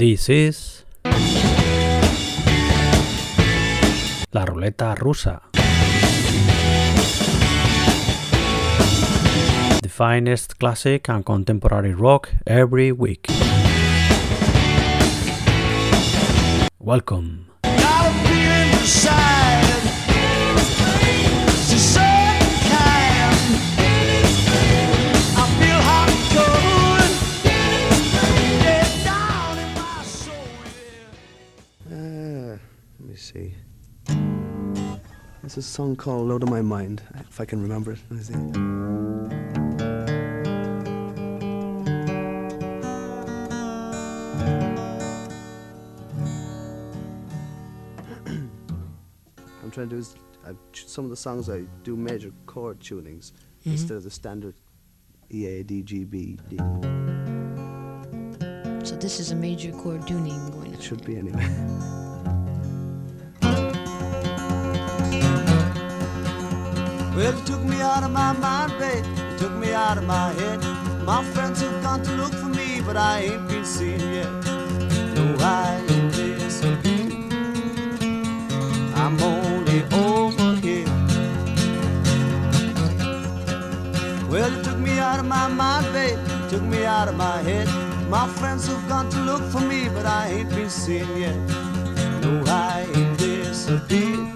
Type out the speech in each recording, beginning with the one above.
This is La Ruleta Rusa. The finest classic and contemporary rock every week. Welcome. There's a song called Load of My Mind, if I can remember it. Me see. I'm trying to do is I, some of the songs I do major chord tunings mm-hmm. instead of the standard E A D G B D. So this is a major chord tuning going on. It should be anyway. Well, you took me out of my mind, babe. You took me out of my head. My friends have gone to look for me, but I ain't been seen yet. No, I ain't disappeared. I'm only over here. Well, you took me out of my mind, babe. You took me out of my head. My friends have gone to look for me, but I ain't been seen yet. No, I ain't disappeared.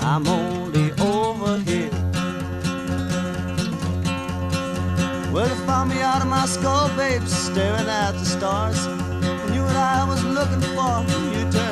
I'm only babe, staring at the stars. And you and I was looking for, you turned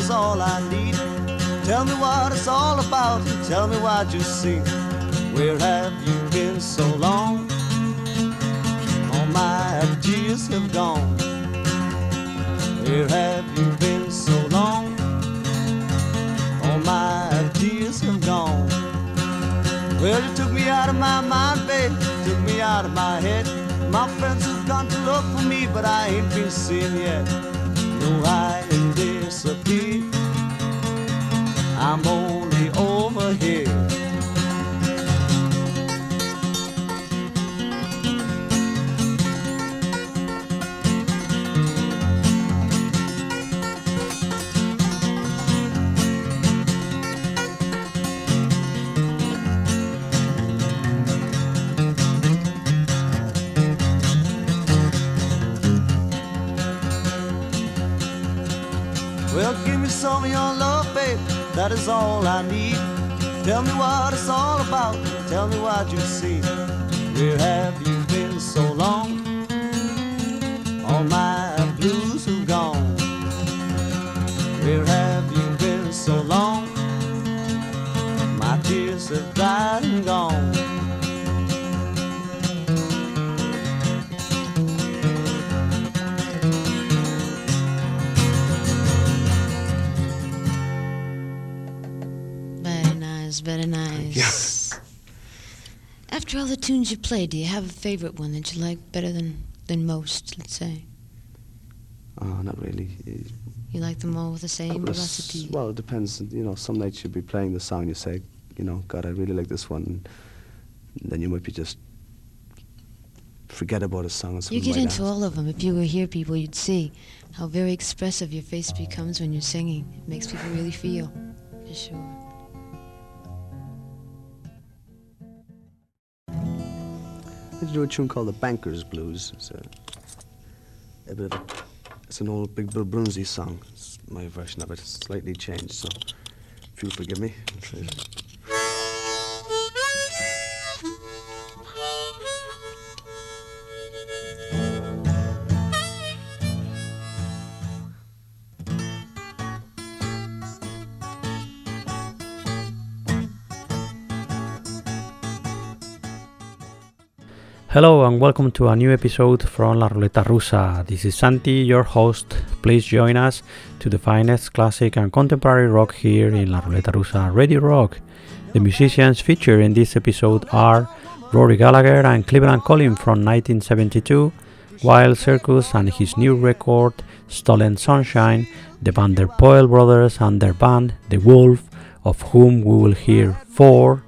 is all I need. Tell me what it's all about. Tell me what you see. Where have you been so long? All my tears have gone. Where have you been so long? All my tears have gone. Well, you took me out of my mind, babe. Took me out of my head. My friends have gone to look for me, but I ain't been seen yet. No, I ain't disappeared. That is all I need. Tell me what it's all about. Tell me what you see. Where have you After all the tunes you played, do you have a favorite one that you like better than, than most, let's say? Oh, not really. You like them all with the same velocity? Well, it depends. You know, some nights you'll be playing the song, you say, you know, God, I really like this one. And then you might be just forget about a song. You get into all of them. If you were here, people, you'd see how very expressive your face becomes when you're singing. It makes people really feel, for sure. I do a tune called the Banker's Blues. It's a, a bit of a, it's an old Big Bill Broonzy song. It's my version of it. Slightly changed, so if you'll forgive me. Hello and welcome to a new episode from La Ruleta Rusa. This is Santi, your host. Please join us to the finest classic and contemporary rock here in La Ruleta Rusa Radio Rock. The musicians featured in this episode are Rory Gallagher and Cleveland Calling from 1972, Wild Cirkus and his new record Stolen Sunshine, the Van der Poel brothers and their band DeWolff, of whom we will hear four,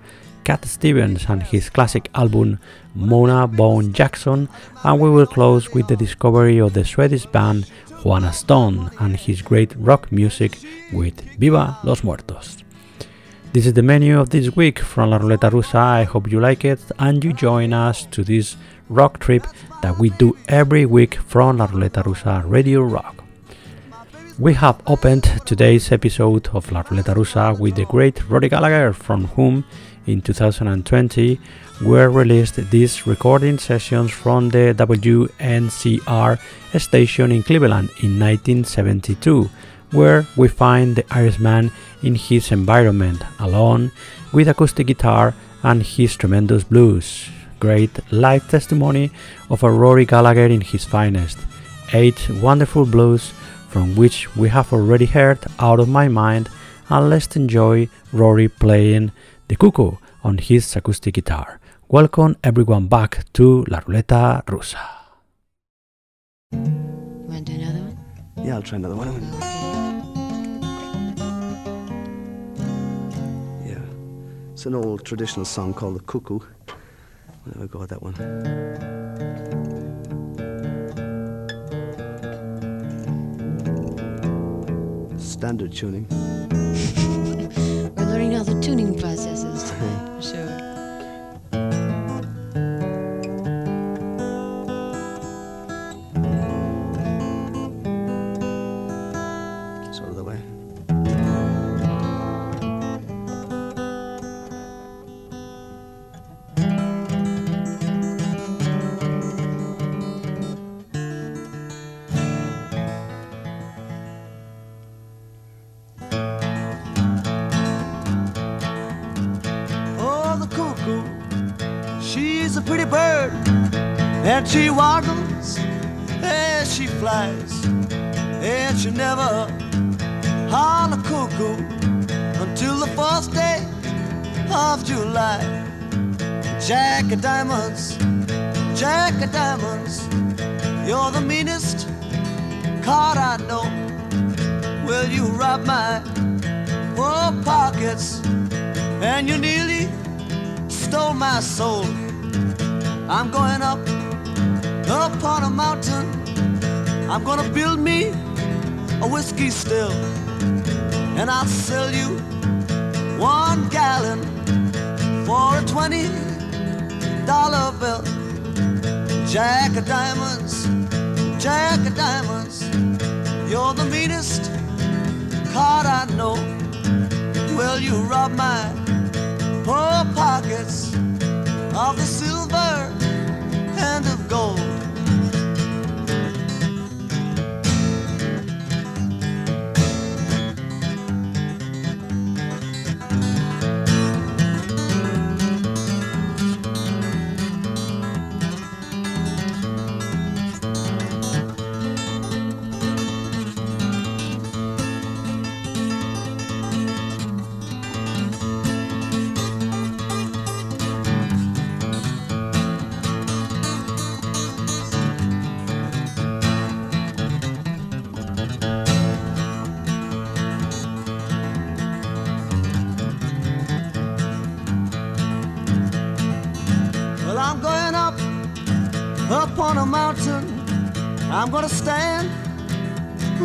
Cat Stevens and his classic album Mona Bone Jakon, and we will close with the discovery of the Swedish band Huanastone and his great rock music with Viva los Muertos. This is the menu of this week from La Ruleta Rusa. I hope you like it and you join us to this rock trip that we do every week from La Ruleta Rusa Radio Rock. We have opened today's episode of La Ruleta Rusa with the great Rory Gallagher, from whom in 2020 were released these recording sessions from the WNCR station in Cleveland in 1972, where we find the Irishman in his environment, alone with acoustic guitar and his tremendous blues. Great live testimony of a Rory Gallagher in his finest. Eight wonderful blues from which we have already heard Out of My Mind, and let's enjoy Rory playing the cuckoo on his acoustic guitar. Welcome everyone back to La Ruleta Rusa. Want to do another one? Yeah, I'll try another one. Yeah. It's an old traditional song called The Cuckoo. There we go with that one. Standard tuning. We're learning all the tuning processes today, sure. And she waddles as she flies, and she never holler cuckoo until the first day of July. Jack of diamonds, Jack of diamonds, you're the meanest card I know. Will you rob my poor pockets? and you nearly stole my soul. I'm going up, up on a mountain. I'm gonna build me a whiskey still, and I'll sell you one gallon for a twenty dollar bill. Jack of diamonds, Jack of diamonds, you're the meanest card I know. Will you rob my poor pockets of the silver and of gold?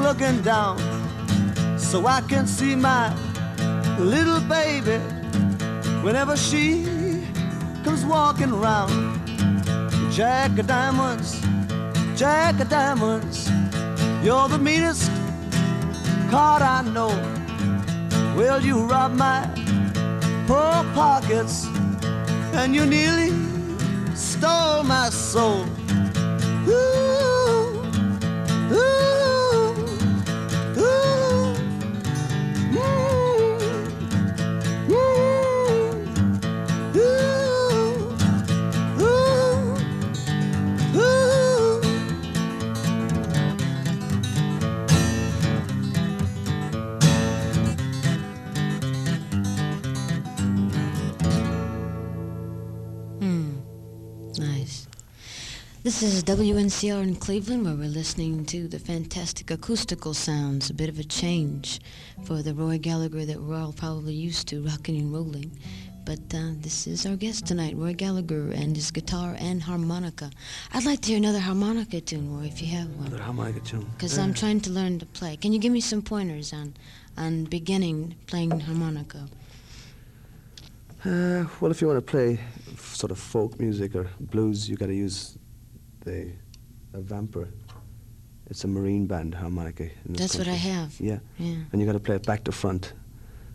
Looking down so I can see my little baby whenever she comes walking around. Jack of diamonds, Jack of diamonds, you're the meanest card I know. Will you rob my poor pockets? and you nearly stole my soul. Ooh, ooh, This is WNCR in Cleveland, where we're listening to the fantastic acoustical sounds, a bit of a change for the Rory Gallagher that we're all probably used to, rocking and rolling. But uh, this is our guest tonight, Rory Gallagher, and his guitar and harmonica. I'd like to hear another harmonica tune, Rory, if you have one. Another harmonica tune. Because I'm trying to learn to play. Can you give me some pointers on, on beginning playing harmonica? Uh, well, if you want to play f- sort of folk music or blues, you got to use the a vamper. It's a marine band harmonica. That's what I country. have. Yeah, Yeah. and you got to play it back to front.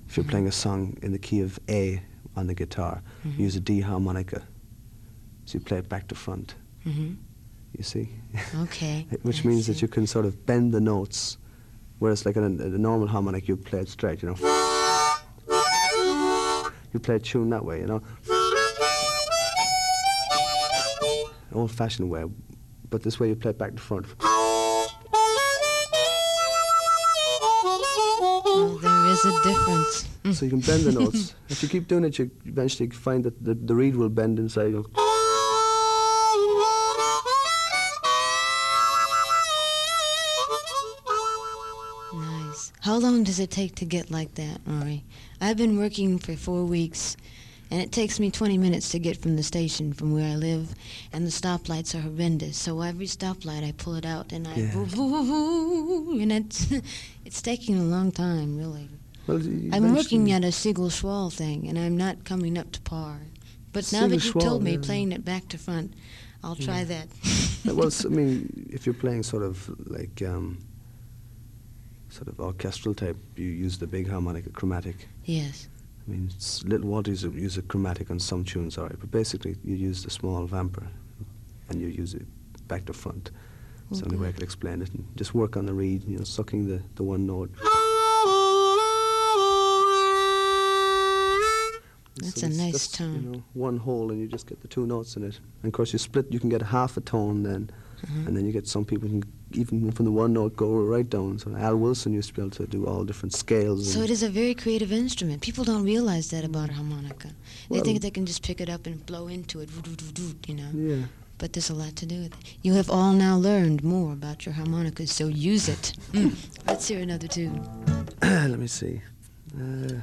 If you're Mhm. playing a song in the key of A on the guitar, Mhm. you use a D harmonica. So you play it back to front. hmm You see, Okay. which I means see. that you can sort of bend the notes, whereas like in a, a normal harmonic you play it straight. You know, you play a tune that way. You know, old-fashioned way, but this way you play it back to front. Well, there is a difference. So you can bend the notes. if you keep doing it, you eventually find that the, the reed will bend inside. You Nice. How long does it take to get like that, Rory? I've been working for four weeks, and it takes me 20 minutes to get from the station from where I live, and the stoplights are horrendous. So every stoplight, I pull it out, and I Yeah. woo, woo, woo, and it's it's taking a long time, really. well, I'm working at a Siegel Schwall thing, and I'm not coming up to par. But now that you Schwall, told me yeah. playing it back to front, I'll try that. Yeah, well, I mean, if you're playing sort of like um, sort of orchestral type, you use the big harmonica chromatic. yes. I mean, Little Walters use a chromatic on some tunes, all right, but basically you use the small vamper and you use it back to front. It's the only way I Okay. could explain it. And just work on the reed, you know, sucking the, the one note. That's a nice tone. You know, one hole and you just get the two notes in it. And of course, you split, you can get half a tone then, Uh-huh. and then you get some people can even from the one note go right down. So Al Wilson used to be able to do all different scales. So it is a very creative instrument. People don't realize that about a harmonica. They Well- think they can just pick it up and blow into it, you know. Yeah. But there's a lot to do with it. You have all now learned more about your harmonicas, so use it. Mm. Let's hear another tune. Let me see. Uh,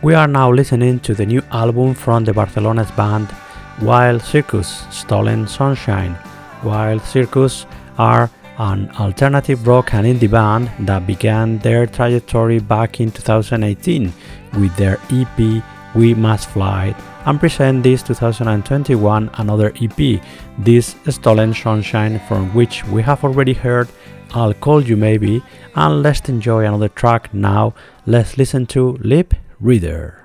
We are now listening to the new album from the Barcelona's band Wild Cirkus, Stolen Sunshine. Wild Cirkus are an alternative rock and indie band that began their trajectory back in 2018 with their EP We Must Fly and present this 2021 another EP, this Stolen Sunshine from which we have already heard I'll Call You Maybe and let's enjoy another track now. Let's listen to Lip Reader.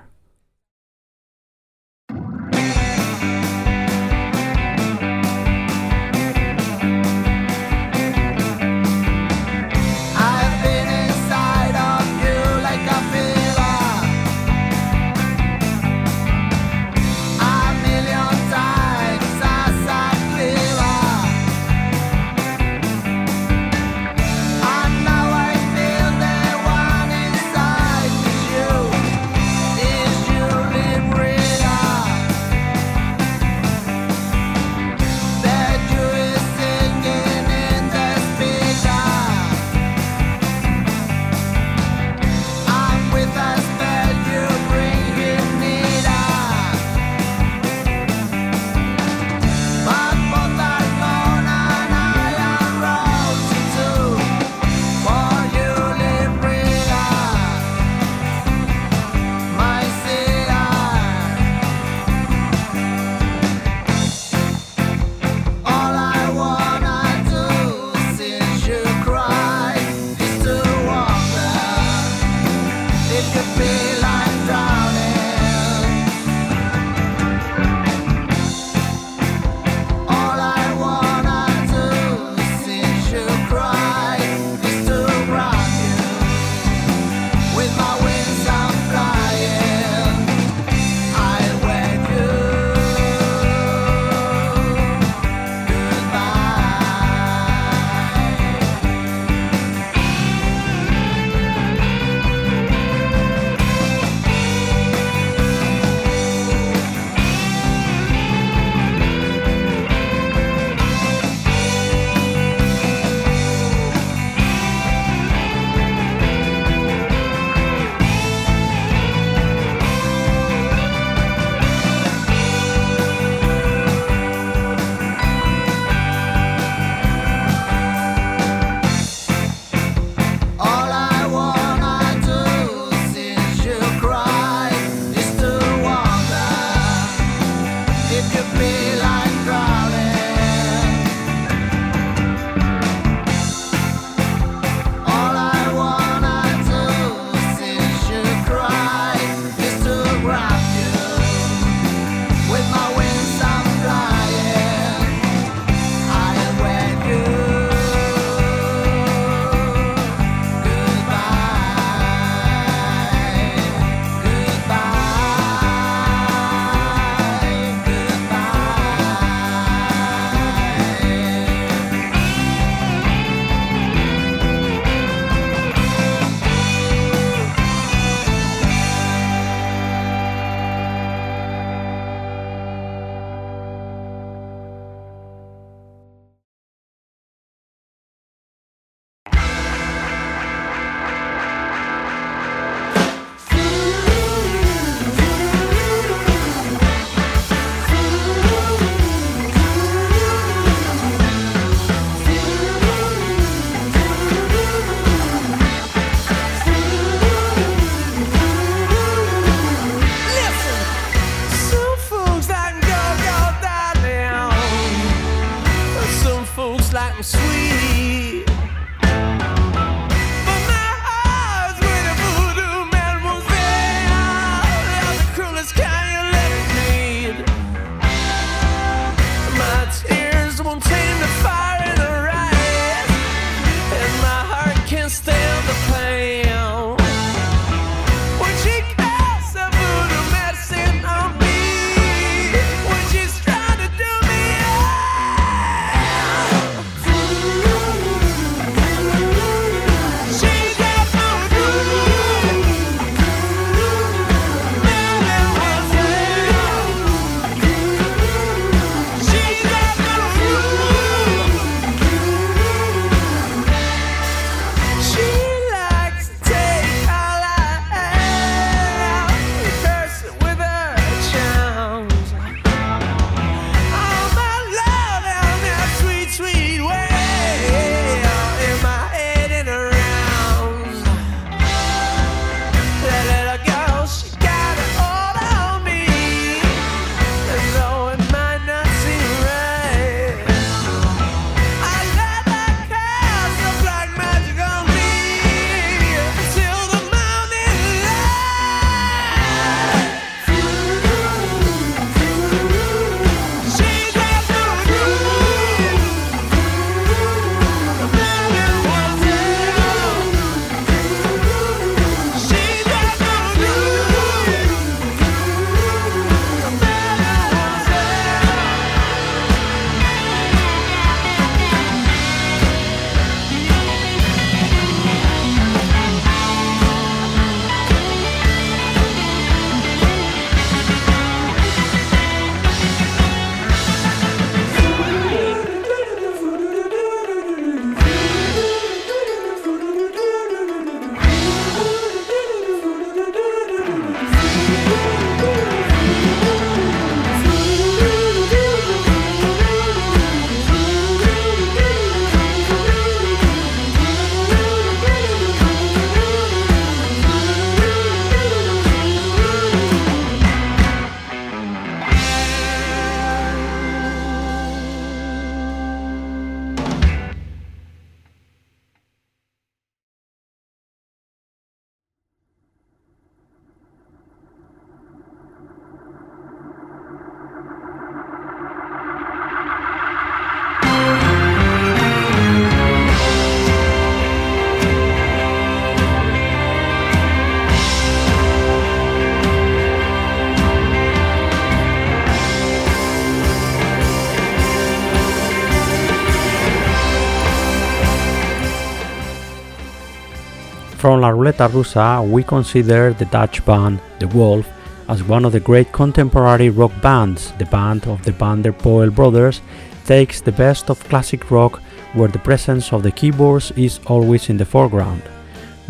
From La Ruleta Rusa, we consider the Dutch band DeWolff as one of the great contemporary rock bands. The band of the Van der Poel brothers takes the best of classic rock where the presence of the keyboards is always in the foreground.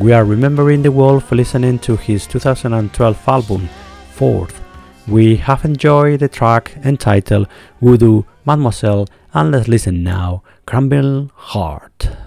We are remembering DeWolff listening to his 2012 album, Fourth. We have enjoyed the track entitled Voodoo Mademoiselle and let's listen now, Crumble Heart.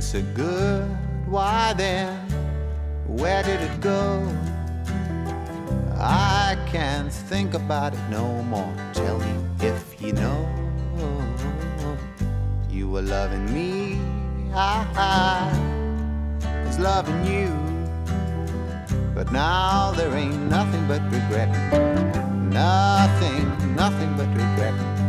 So good, why then, where did it go? I can't think about it no more. Tell me if you know. You were loving me, I was loving you. But now there ain't nothing but regret. Nothing, nothing but regret.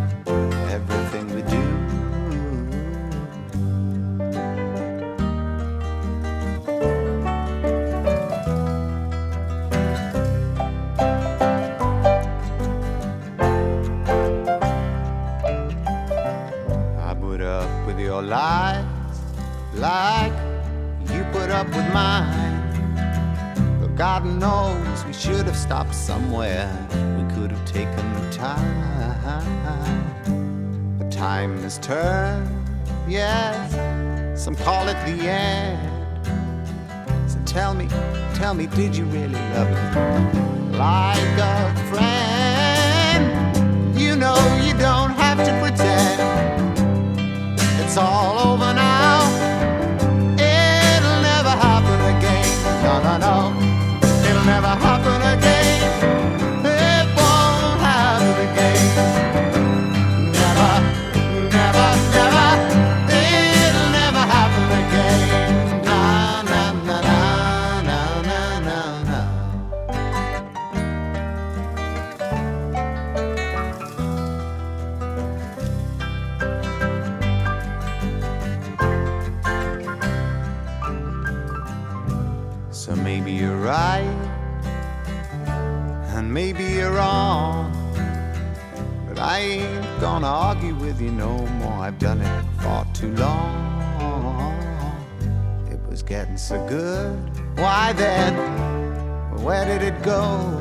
God knows we should have stopped somewhere. We could have taken the time. But time has turned, yes. Some call it the end. So tell me, tell me, did you really love me? Like a friend. You know you don't have to pretend. It's all right, and maybe you're wrong. But I ain't gonna argue with you no more. I've done it for too long. It was getting so good. Why then? Where did it go?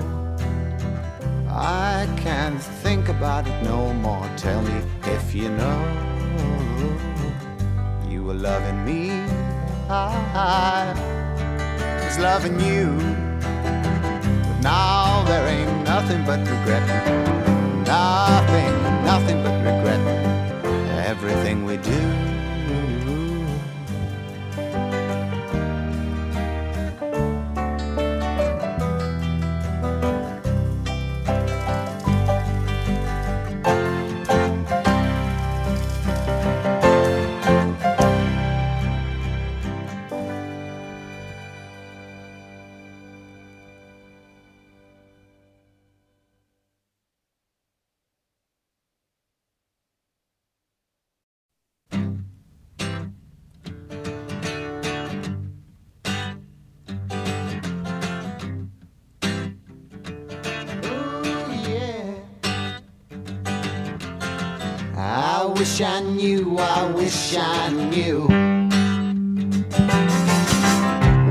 I can't think about it no more. Tell me if you know. You were loving me. I was loving you. But now there ain't nothing but regret. Nothing, nothing but regret. Everything we do. Wish I knew, I wish I knew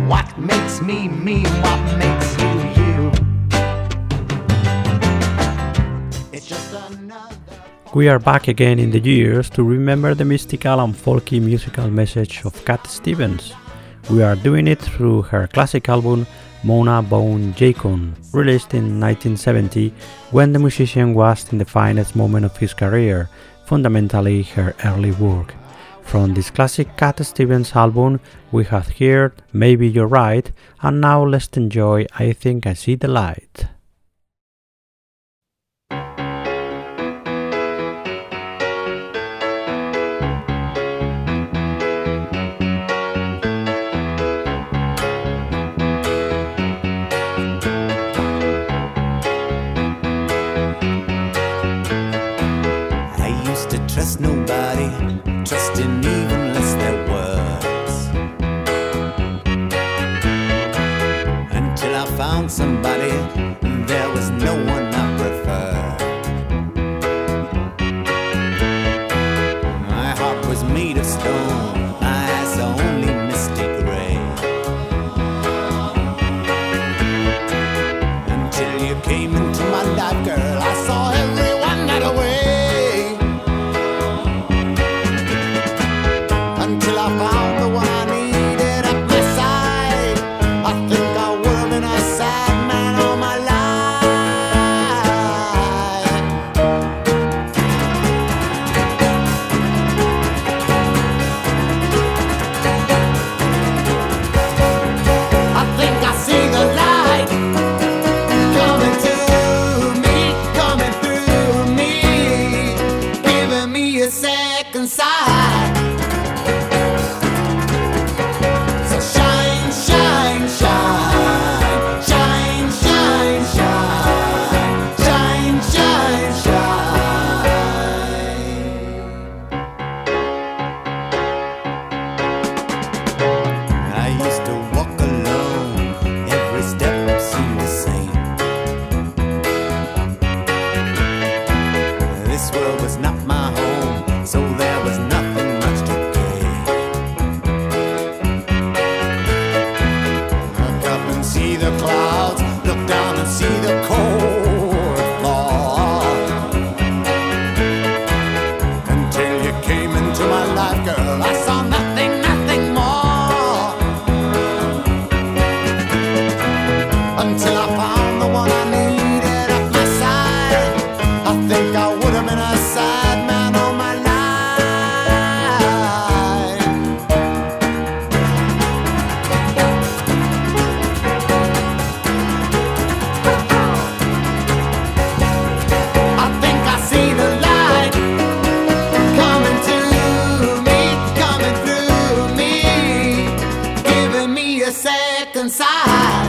what makes me me, what makes you you. It's just another. We are back again in the years to remember the mystical and folky musical message of Cat Stevens. We are doing it through her classic album Mona Bone Jakon, released in 1970 when the musician was in the finest moment of his career, fundamentally her early work. From this classic Cat Stevens album, we have heard Maybe You're Right, and now let's enjoy I Think I See the Light. second side.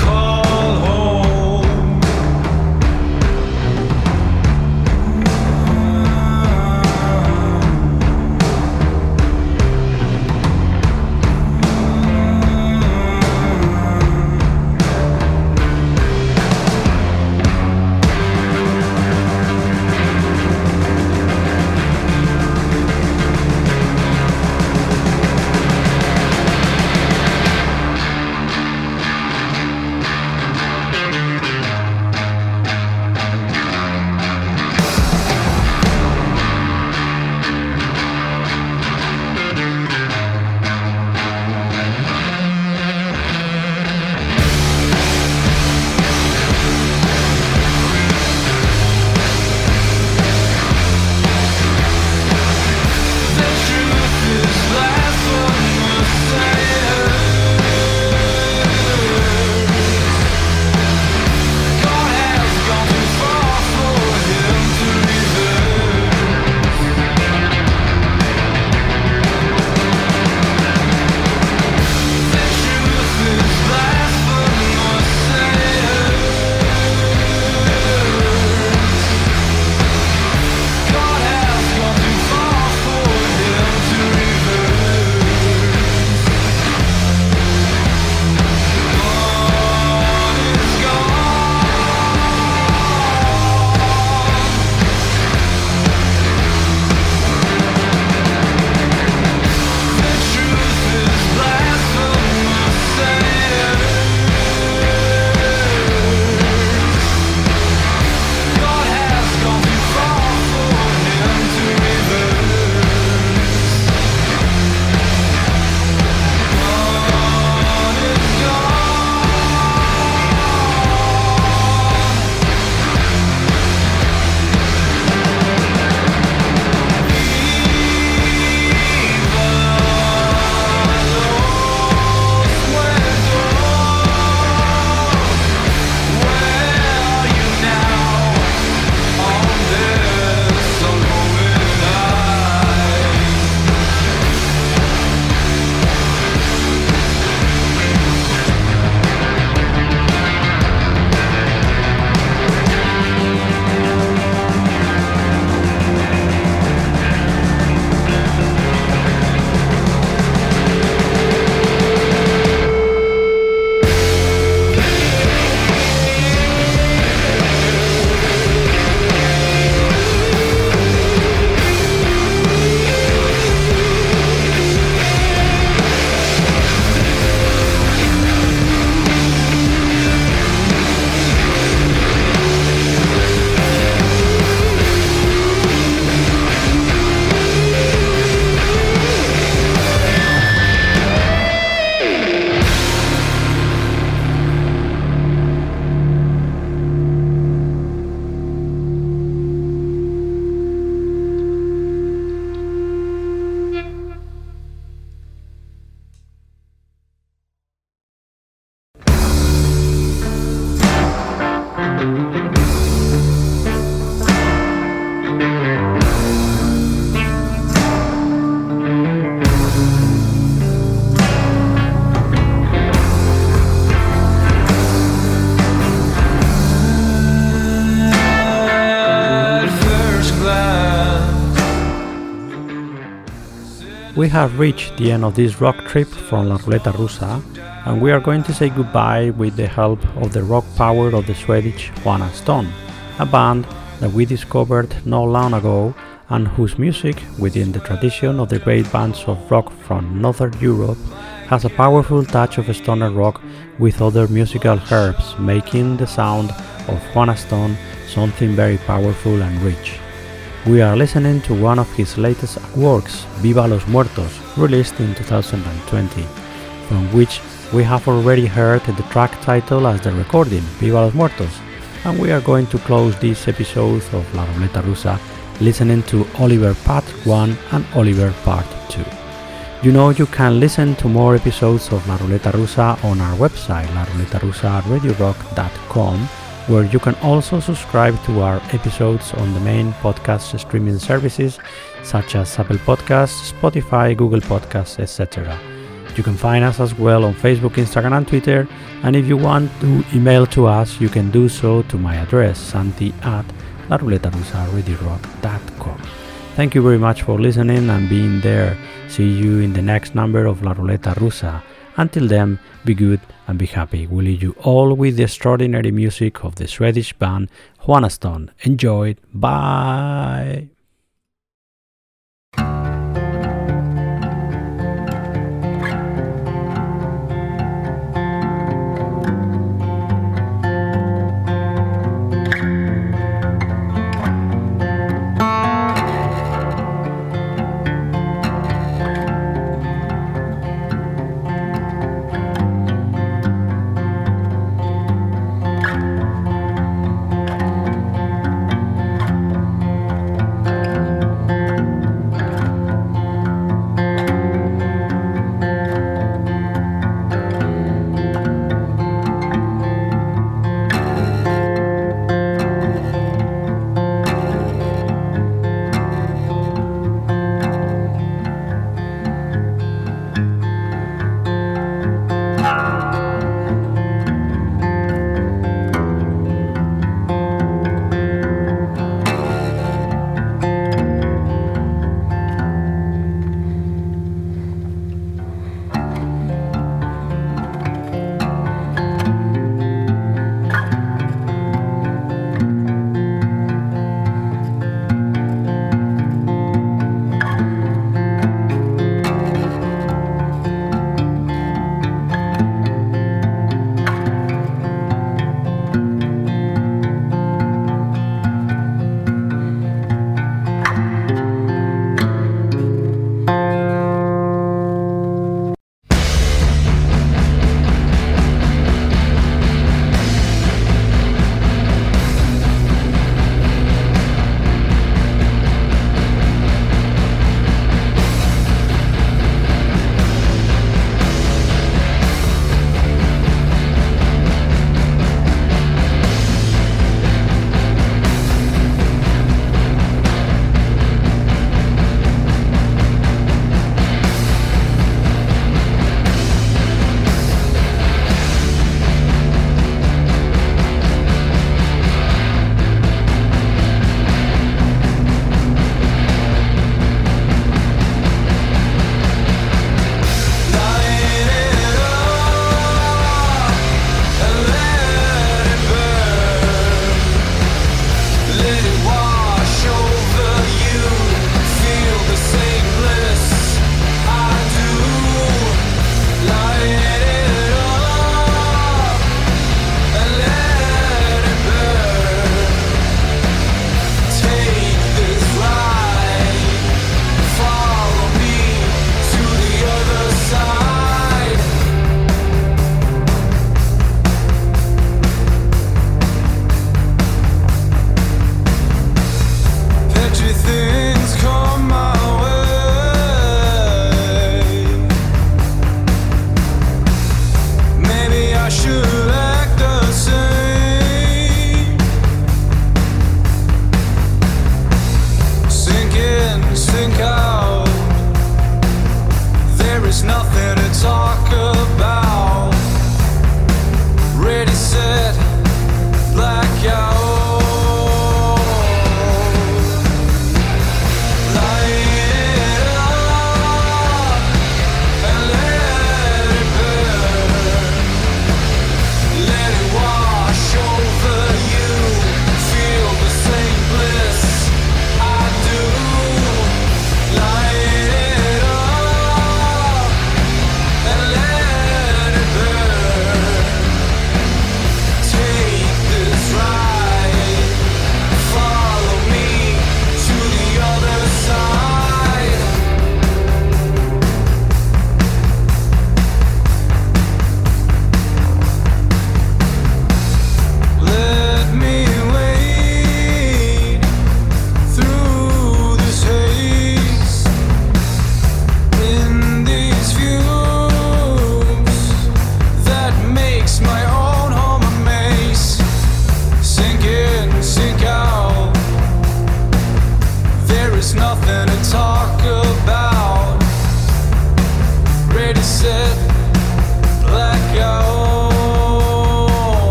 call. Have reached the end of this rock trip from La Ruleta Rusa, and we are going to say goodbye with the help of the rock power of the Swedish Huanastone, a band that we discovered not long ago and whose music, within the tradition of the great bands of rock from Northern Europe, has a powerful touch of stoner rock with other musical herbs, making the sound of Huanastone something very powerful and rich. We are listening to one of his latest works, Viva los Muertos, released in 2020, from which we have already heard the track title as the recording, Viva los Muertos, and we are going to close this episode of La Ruleta Rusa listening to Oliver Part 1 and Oliver Part 2. You know you can listen to more episodes of La Ruleta Rusa on our website, laruletarusaradiorock.com where you can also subscribe to our episodes on the main podcast streaming services such as Apple Podcasts, Spotify, Google Podcasts, etc. You can find us as well on Facebook, Instagram, and Twitter. And if you want to email to us, you can do so to my address, santi at laruletarusaradiorock.com. Thank you very much for listening and being there. See you in the next number of La Ruleta Rusa. Until then, be good and be happy. We leave you all with the extraordinary music of the Swedish band Huanastone. Enjoy it. Bye.